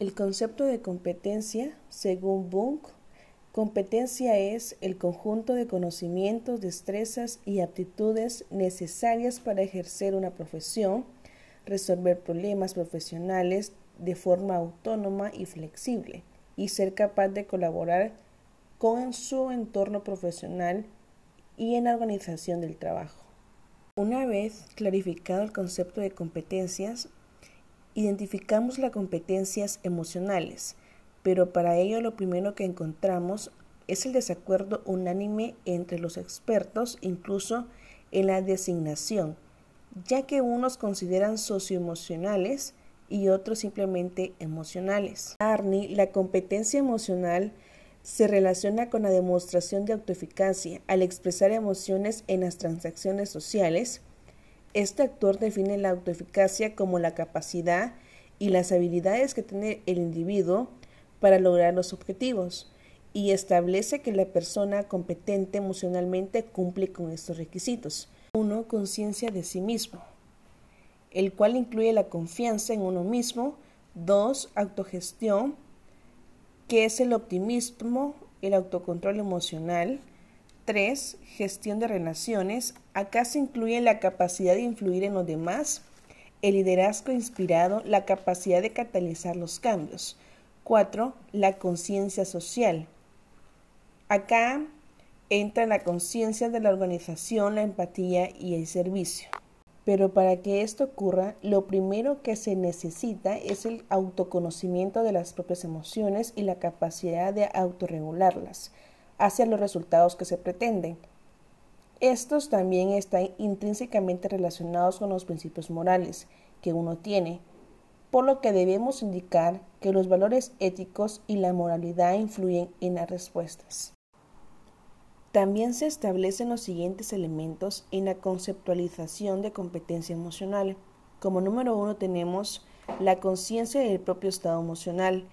El concepto de competencia, según Bunk, competencia es el conjunto de conocimientos, destrezas y aptitudes necesarias para ejercer una profesión, resolver problemas profesionales de forma autónoma y flexible y ser capaz de colaborar con su entorno profesional y en la organización del trabajo. Una vez clarificado el concepto de competencias, Identificamos las competencias emocionales, pero para ello lo primero que encontramos es el desacuerdo unánime entre los expertos, incluso en la designación, ya que unos consideran socioemocionales y otros simplemente emocionales. Arnie, la competencia emocional se relaciona con la demostración de autoeficacia al expresar emociones en las transacciones sociales, este actor define la autoeficacia como la capacidad y las habilidades que tiene el individuo para lograr los objetivos y establece que la persona competente emocionalmente cumple con estos requisitos. Uno, conciencia de sí mismo, el cual incluye la confianza en uno mismo. Dos, autogestión, que es el optimismo, el autocontrol emocional. 3. Gestión de relaciones. Acá se incluye la capacidad de influir en los demás, el liderazgo inspirado, la capacidad de catalizar los cambios. 4. La conciencia social. Acá entra la conciencia de la organización, la empatía y el servicio. Pero para que esto ocurra, lo primero que se necesita es el autoconocimiento de las propias emociones y la capacidad de autorregularlas hacia los resultados que se pretenden. Estos también están intrínsecamente relacionados con los principios morales que uno tiene, por lo que debemos indicar que los valores éticos y la moralidad influyen en las respuestas. También se establecen los siguientes elementos en la conceptualización de competencia emocional. Como número uno tenemos la conciencia del propio estado emocional.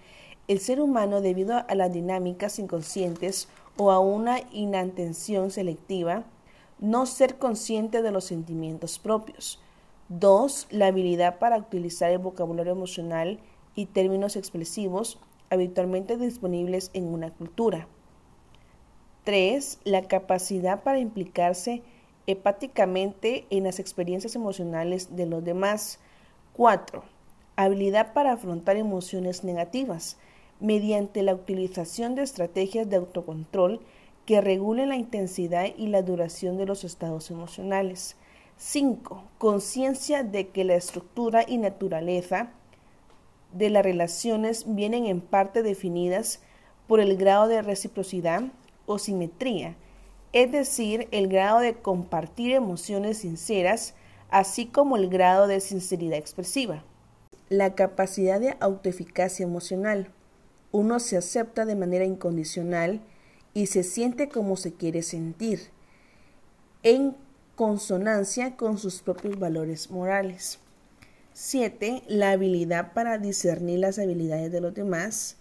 El ser humano, debido a las dinámicas inconscientes o a una inantención selectiva, no ser consciente de los sentimientos propios. 2. La habilidad para utilizar el vocabulario emocional y términos expresivos habitualmente disponibles en una cultura. 3. La capacidad para implicarse hepáticamente en las experiencias emocionales de los demás. 4. Habilidad para afrontar emociones negativas mediante la utilización de estrategias de autocontrol que regulen la intensidad y la duración de los estados emocionales. 5. Conciencia de que la estructura y naturaleza de las relaciones vienen en parte definidas por el grado de reciprocidad o simetría, es decir, el grado de compartir emociones sinceras, así como el grado de sinceridad expresiva. La capacidad de autoeficacia emocional uno se acepta de manera incondicional y se siente como se quiere sentir, en consonancia con sus propios valores morales. 7. La habilidad para discernir las habilidades de los demás.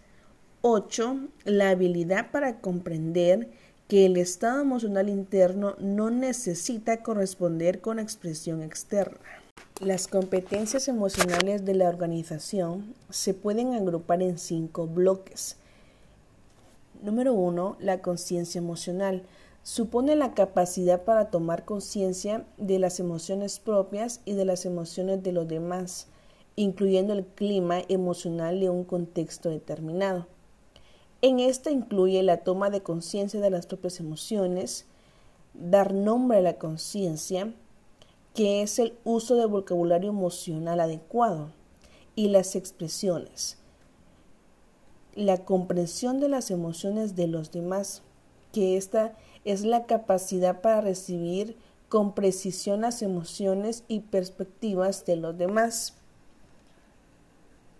8. La habilidad para comprender que el estado emocional interno no necesita corresponder con expresión externa. Las competencias emocionales de la organización se pueden agrupar en cinco bloques. Número uno, la conciencia emocional. Supone la capacidad para tomar conciencia de las emociones propias y de las emociones de los demás, incluyendo el clima emocional de un contexto determinado. En esta incluye la toma de conciencia de las propias emociones, dar nombre a la conciencia, que es el uso del vocabulario emocional adecuado y las expresiones, la comprensión de las emociones de los demás, que esta es la capacidad para recibir con precisión las emociones y perspectivas de los demás.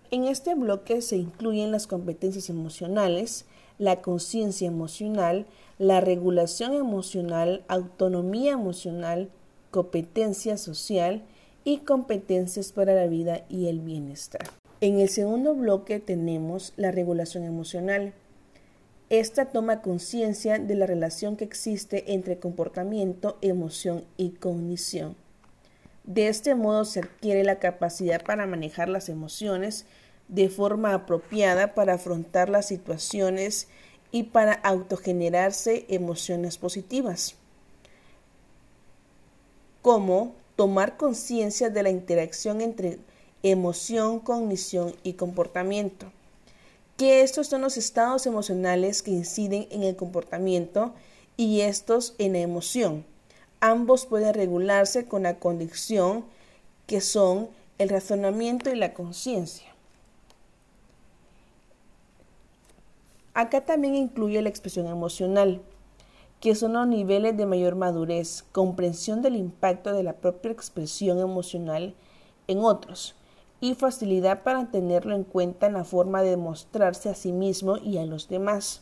En este bloque se incluyen las competencias emocionales, la conciencia emocional, la regulación emocional, autonomía emocional, competencia social y competencias para la vida y el bienestar. En el segundo bloque tenemos la regulación emocional. Esta toma conciencia de la relación que existe entre comportamiento, emoción y cognición. De este modo se adquiere la capacidad para manejar las emociones de forma apropiada para afrontar las situaciones y para autogenerarse emociones positivas, como tomar conciencia de la interacción entre emoción, cognición y comportamiento, que estos son los estados emocionales que inciden en el comportamiento y estos en la emoción. Ambos pueden regularse con la condición que son el razonamiento y la conciencia. Acá también incluye la expresión emocional, que son los niveles de mayor madurez, comprensión del impacto de la propia expresión emocional en otros y facilidad para tenerlo en cuenta en la forma de mostrarse a sí mismo y a los demás.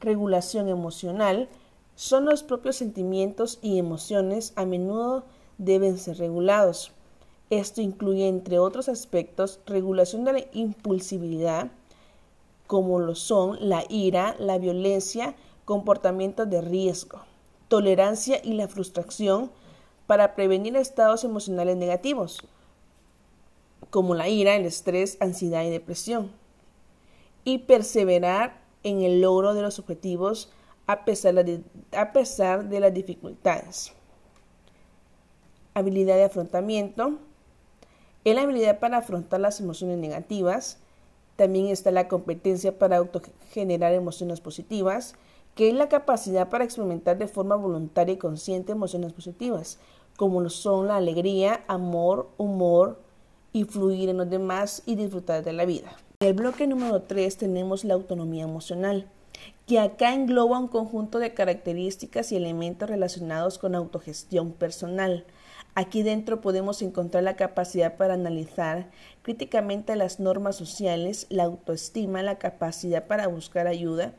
Regulación emocional son los propios sentimientos y emociones a menudo deben ser regulados. Esto incluye, entre otros aspectos, regulación de la impulsividad, como lo son la ira, la violencia, comportamientos de riesgo, tolerancia y la frustración para prevenir estados emocionales negativos, como la ira, el estrés, ansiedad y depresión, y perseverar en el logro de los objetivos a pesar de, a pesar de las dificultades. Habilidad de afrontamiento. En la habilidad para afrontar las emociones negativas, también está la competencia para autogenerar emociones positivas, que es la capacidad para experimentar de forma voluntaria y consciente emociones positivas, como lo son la alegría, amor, humor, y fluir en los demás y disfrutar de la vida. En el bloque número 3 tenemos la autonomía emocional, que acá engloba un conjunto de características y elementos relacionados con autogestión personal, Aquí dentro podemos encontrar la capacidad para analizar críticamente las normas sociales, la autoestima, la capacidad para buscar ayuda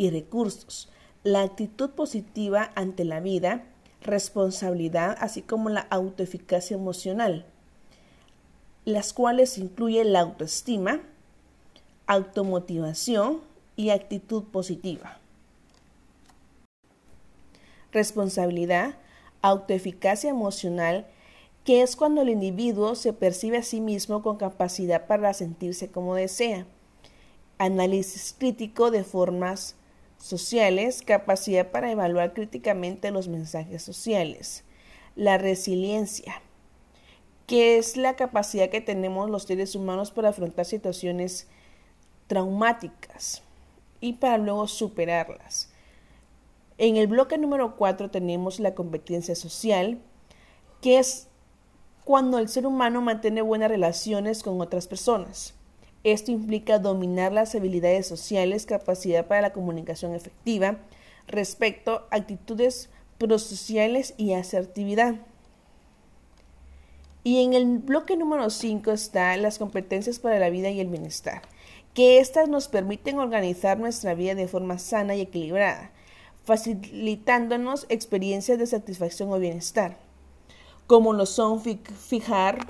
y recursos, la actitud positiva ante la vida, responsabilidad, así como la autoeficacia emocional, las cuales incluyen la autoestima, automotivación y actitud positiva. Responsabilidad, autoeficacia emocional, que es cuando el individuo se percibe a sí mismo con capacidad para sentirse como desea. Análisis crítico de formas sociales, capacidad para evaluar críticamente los mensajes sociales. La resiliencia, que es la capacidad que tenemos los seres humanos para afrontar situaciones traumáticas y para luego superarlas. En el bloque número 4 tenemos la competencia social, que es cuando el ser humano mantiene buenas relaciones con otras personas. Esto implica dominar las habilidades sociales, capacidad para la comunicación efectiva, respecto actitudes prosociales y asertividad. Y en el bloque número 5 está las competencias para la vida y el bienestar, que éstas nos permiten organizar nuestra vida de forma sana y equilibrada, facilitándonos experiencias de satisfacción o bienestar, como lo son fijar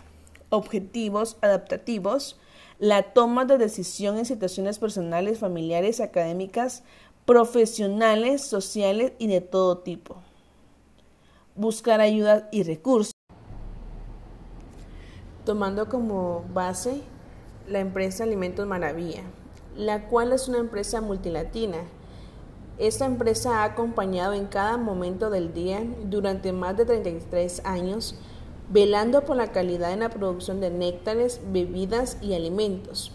objetivos adaptativos, la toma de decisión en situaciones personales, familiares, académicas, profesionales, sociales y de todo tipo. Buscar ayuda y recursos. Tomando como base la empresa Alimentos Maravilla, la cual es una empresa multilatina esta empresa ha acompañado en cada momento del día durante más de 33 años, velando por la calidad en la producción de néctares, bebidas y alimentos,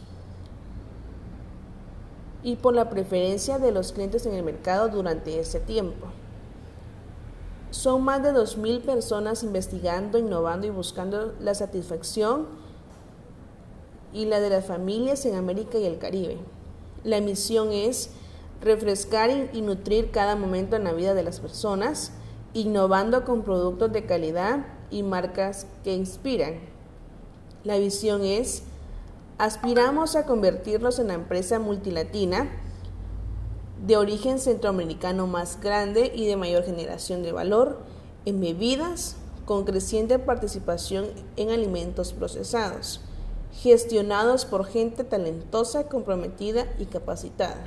y por la preferencia de los clientes en el mercado durante ese tiempo. Son más de 2.000 personas investigando, innovando y buscando la satisfacción y la de las familias en América y el Caribe. La misión es refrescar y nutrir cada momento en la vida de las personas, innovando con productos de calidad y marcas que inspiran. La visión es, aspiramos a convertirnos en la empresa multilatina de origen centroamericano más grande y de mayor generación de valor en bebidas con creciente participación en alimentos procesados, gestionados por gente talentosa, comprometida y capacitada.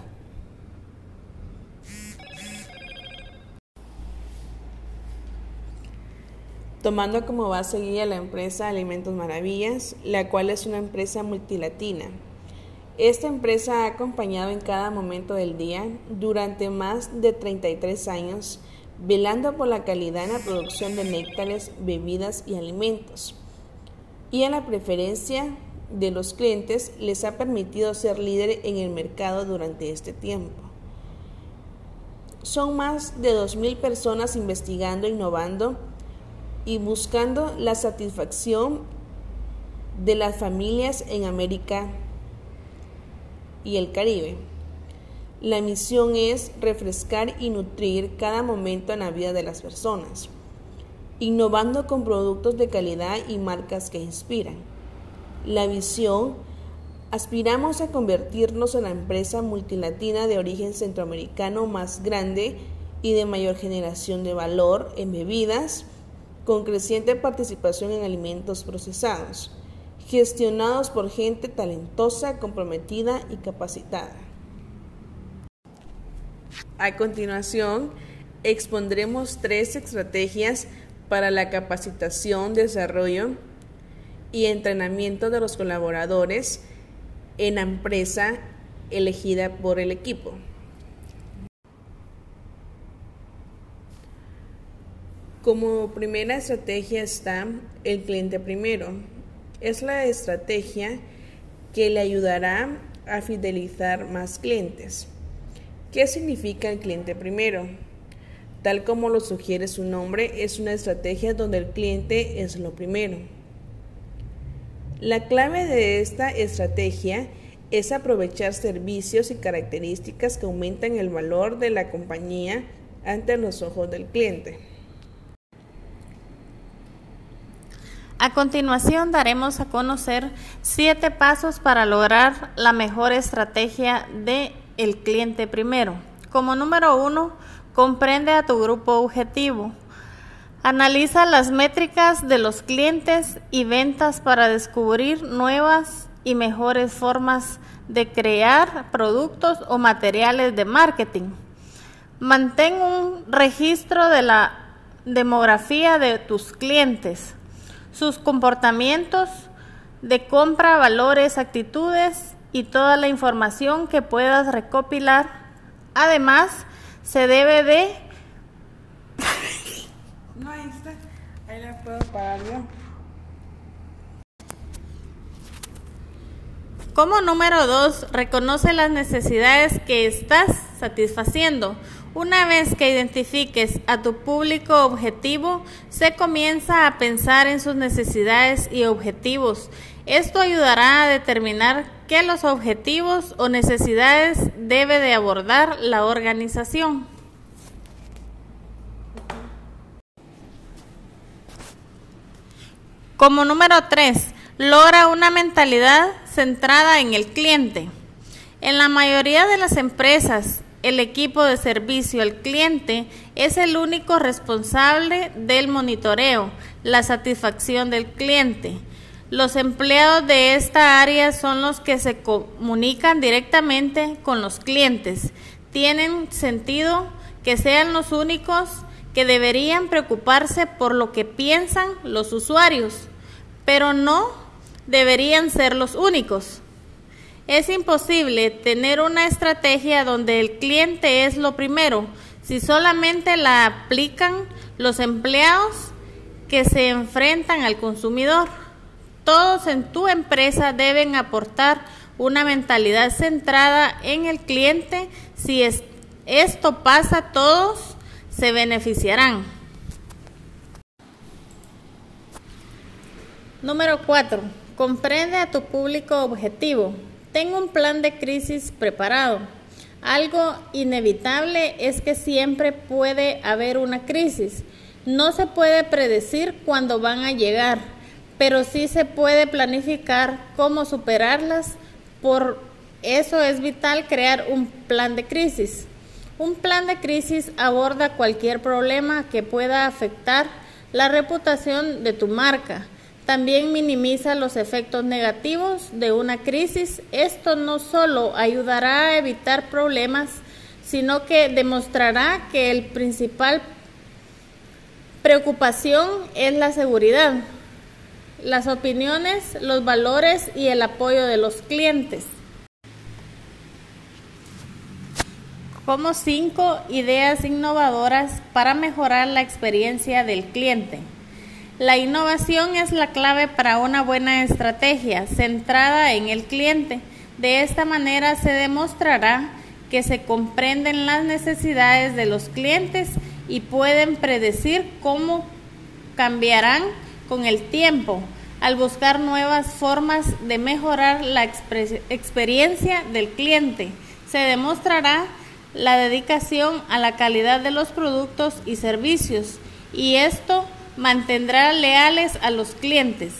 Tomando como base guía la empresa Alimentos Maravillas, la cual es una empresa multilatina. Esta empresa ha acompañado en cada momento del día durante más de 33 años, velando por la calidad en la producción de néctares, bebidas y alimentos. Y en la preferencia de los clientes les ha permitido ser líder en el mercado durante este tiempo. Son más de 2.000 personas investigando, innovando y buscando la satisfacción de las familias en América y el Caribe. La misión es refrescar y nutrir cada momento en la vida de las personas, innovando con productos de calidad y marcas que inspiran. La visión Aspiramos a convertirnos en la empresa multilatina de origen centroamericano más grande y de mayor generación de valor en bebidas, con creciente participación en alimentos procesados, gestionados por gente talentosa, comprometida y capacitada. A continuación, expondremos tres estrategias para la capacitación, desarrollo y entrenamiento de los colaboradores en la empresa elegida por el equipo. Como primera estrategia está el cliente primero. Es la estrategia que le ayudará a fidelizar más clientes. ¿Qué significa el cliente primero? Tal como lo sugiere su nombre, es una estrategia donde el cliente es lo primero. La clave de esta estrategia es aprovechar servicios y características que aumentan el valor de la compañía ante los ojos del cliente. A continuación daremos a conocer siete pasos para lograr la mejor estrategia de el cliente primero. Como número uno, comprende a tu grupo objetivo. Analiza las métricas de los clientes y ventas para descubrir nuevas y mejores formas de crear productos o materiales de marketing. Mantén un registro de la demografía de tus clientes, sus comportamientos de compra, valores, actitudes y toda la información que puedas recopilar. Además, se debe de no, ahí está. Ahí la puedo parar yo. Como número dos, reconoce las necesidades que estás satisfaciendo. Una vez que identifiques a tu público objetivo, se comienza a pensar en sus necesidades y objetivos. Esto ayudará a determinar qué los objetivos o necesidades debe de abordar la organización. Como número 3, logra una mentalidad centrada en el cliente. En la mayoría de las empresas, el equipo de servicio al cliente es el único responsable del monitoreo, la satisfacción del cliente. Los empleados de esta área son los que se comunican directamente con los clientes. Tienen sentido que sean los únicos que deberían preocuparse por lo que piensan los usuarios, pero no deberían ser los únicos. Es imposible tener una estrategia donde el cliente es lo primero si solamente la aplican los empleados que se enfrentan al consumidor. Todos en tu empresa deben aportar una mentalidad centrada en el cliente. Si esto pasa, todos se beneficiarán. Número 4. Comprende a tu público objetivo. Ten un plan de crisis preparado. Algo inevitable es que siempre puede haber una crisis. No se puede predecir cuándo van a llegar, pero sí se puede planificar cómo superarlas. Por eso es vital crear un plan de crisis. Un plan de crisis aborda cualquier problema que pueda afectar la reputación de tu marca. También minimiza los efectos negativos de una crisis. Esto no solo ayudará a evitar problemas, sino que demostrará que el principal preocupación es la seguridad, las opiniones, los valores y el apoyo de los clientes. Como cinco ideas innovadoras para mejorar la experiencia del cliente. La innovación es la clave para una buena estrategia centrada en el cliente. De esta manera se demostrará que se comprenden las necesidades de los clientes y pueden predecir cómo cambiarán con el tiempo al buscar nuevas formas de mejorar la experiencia del cliente. Se demostrará la dedicación a la calidad de los productos y servicios y esto mantendrá leales a los clientes.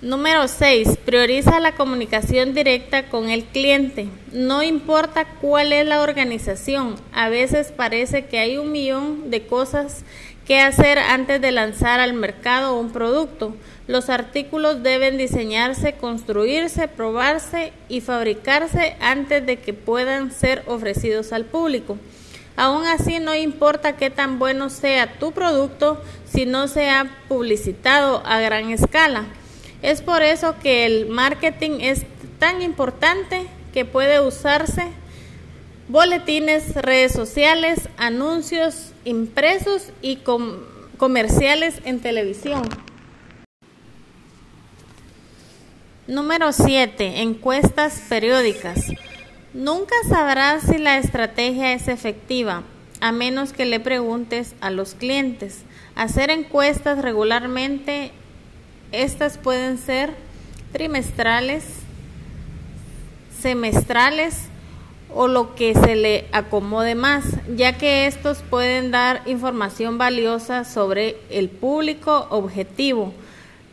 Número 6. Prioriza la comunicación directa con el cliente. No importa cuál es la organización, a veces parece que hay un millón de cosas que hacer antes de lanzar al mercado un producto. Los artículos deben diseñarse, construirse, probarse y fabricarse antes de que puedan ser ofrecidos al público. Aún así, no importa qué tan bueno sea tu producto si no se ha publicitado a gran escala. Es por eso que el marketing es tan importante que puede usarse boletines, redes sociales, anuncios impresos y comerciales en televisión. Número 7. Encuestas periódicas. Nunca sabrás si la estrategia es efectiva a menos que le preguntes a los clientes. Hacer encuestas regularmente, estas pueden ser trimestrales, semestrales o lo que se le acomode más, ya que estos pueden dar información valiosa sobre el público objetivo,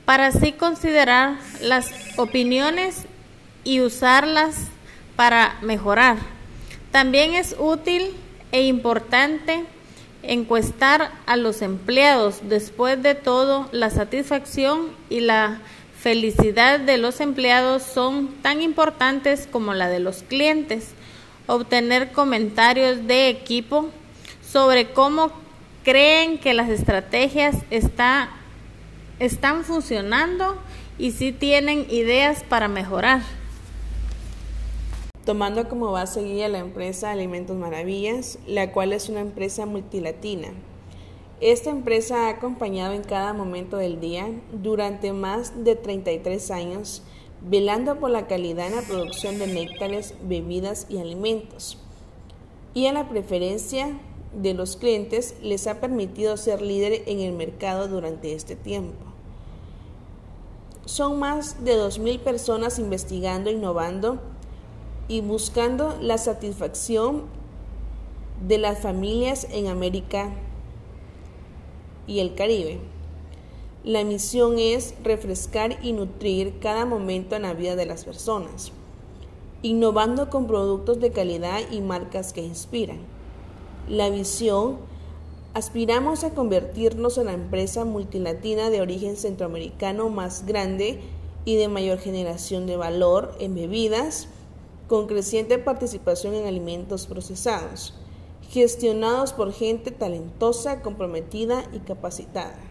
para así considerar las opiniones y usarlas para mejorar. También es útil e importante encuestar a los empleados. Después de todo, la satisfacción y la felicidad de los empleados son tan importantes como la de los clientes. Obtener comentarios de equipo sobre cómo creen que las estrategias está, están funcionando y si tienen ideas para mejorar tomando como base guía la empresa Alimentos Maravillas, la cual es una empresa multilatina. Esta empresa ha acompañado en cada momento del día durante más de 33 años, velando por la calidad en la producción de néctares, bebidas y alimentos. Y a la preferencia de los clientes les ha permitido ser líder en el mercado durante este tiempo. Son más de 2.000 personas investigando innovando y buscando la satisfacción de las familias en América y el Caribe. La misión es refrescar y nutrir cada momento en la vida de las personas, innovando con productos de calidad y marcas que inspiran. La visión, aspiramos a convertirnos en la empresa multilatina de origen centroamericano más grande y de mayor generación de valor en bebidas, con creciente participación en alimentos procesados, gestionados por gente talentosa, comprometida y capacitada.